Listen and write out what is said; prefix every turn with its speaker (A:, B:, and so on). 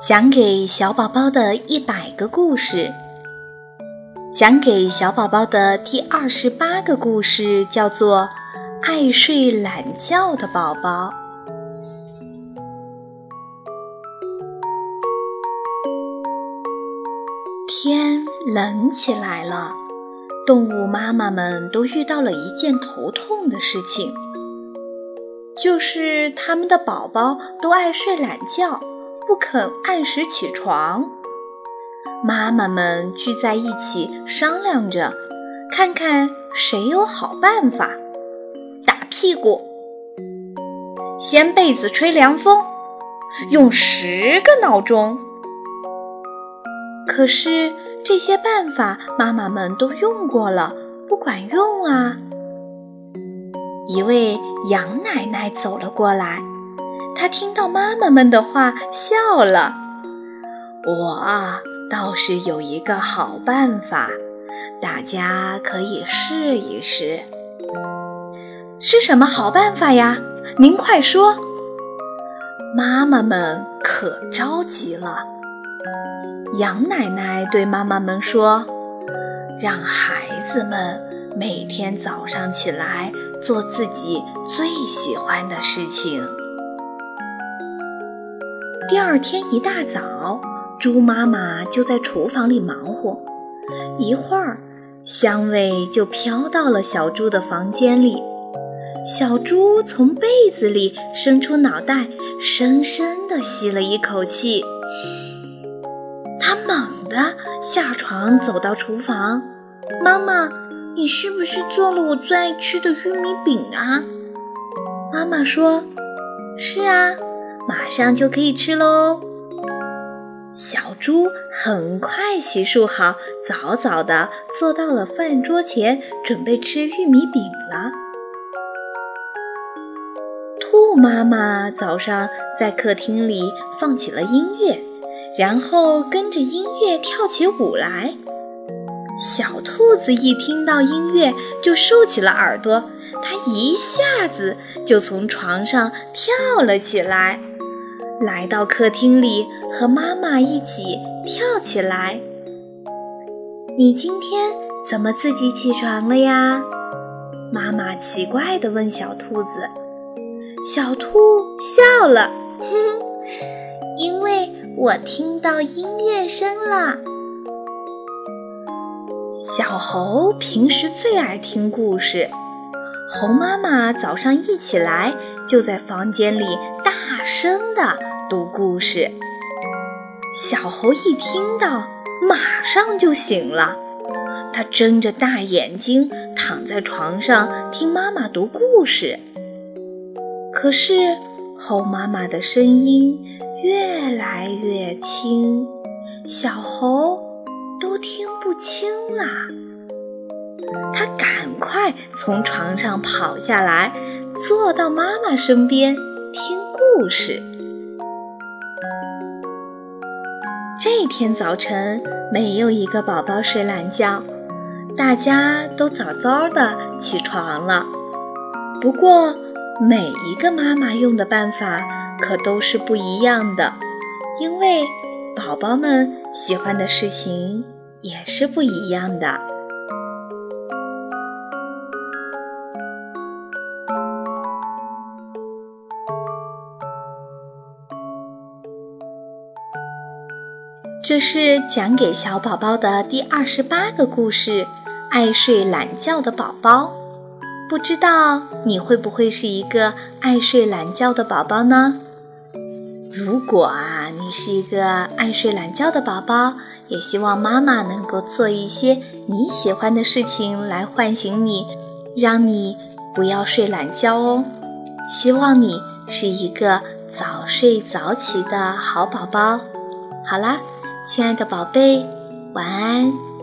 A: 讲给小宝宝的一百个故事，讲给小宝宝的第二十八个故事叫做《爱睡懒觉的宝宝》。天冷起来了，动物妈妈们都遇到了一件头痛的事情，就是他们的宝宝都爱睡懒觉。不肯按时起床，妈妈们聚在一起商量着，看看谁有好办法。打屁股，掀被子吹凉风，用十个闹钟。可是这些办法妈妈们都用过了，不管用啊！一位杨奶奶走了过来。他听到妈妈们的话，笑了。我倒是有一个好办法，大家可以试一试。是什么好办法呀？您快说。妈妈们可着急了。杨奶奶对妈妈们说：“让孩子们每天早上起来做自己最喜欢的事情。”第二天一大早，猪妈妈就在厨房里忙活，一会儿，香味就飘到了小猪的房间里。小猪从被子里伸出脑袋，深深地吸了一口气。它猛地下床，走到厨房：“妈妈，你是不是做了我最爱吃的玉米饼啊？”妈妈说：“是啊。”马上就可以吃喽！小猪很快洗漱好，早早地坐到了饭桌前，准备吃玉米饼了。兔妈妈早上在客厅里放起了音乐，然后跟着音乐跳起舞来。小兔子一听到音乐就竖起了耳朵，它一下子就从床上跳了起来。来到客厅里，和妈妈一起跳起来。你今天怎么自己起床了呀？妈妈奇怪地问小兔子。小兔笑了，哼，因为我听到音乐声了。小猴平时最爱听故事。猴妈妈早上一起来，就在房间里大声的读故事。小猴一听到，马上就醒了。他睁着大眼睛躺在床上听妈妈读故事。可是，猴妈妈的声音越来越轻，小猴都听不清啦。他赶快从床上跑下来，坐到妈妈身边听故事。这天早晨，没有一个宝宝睡懒觉，大家都早早的起床了。不过，每一个妈妈用的办法可都是不一样的，因为宝宝们喜欢的事情也是不一样的。这是讲给小宝宝的第二十八个故事，《爱睡懒觉的宝宝》。不知道你会不会是一个爱睡懒觉的宝宝呢？如果啊，你是一个爱睡懒觉的宝宝，也希望妈妈能够做一些你喜欢的事情来唤醒你，让你不要睡懒觉哦。希望你是一个早睡早起的好宝宝。好啦。亲爱的宝贝，晚安。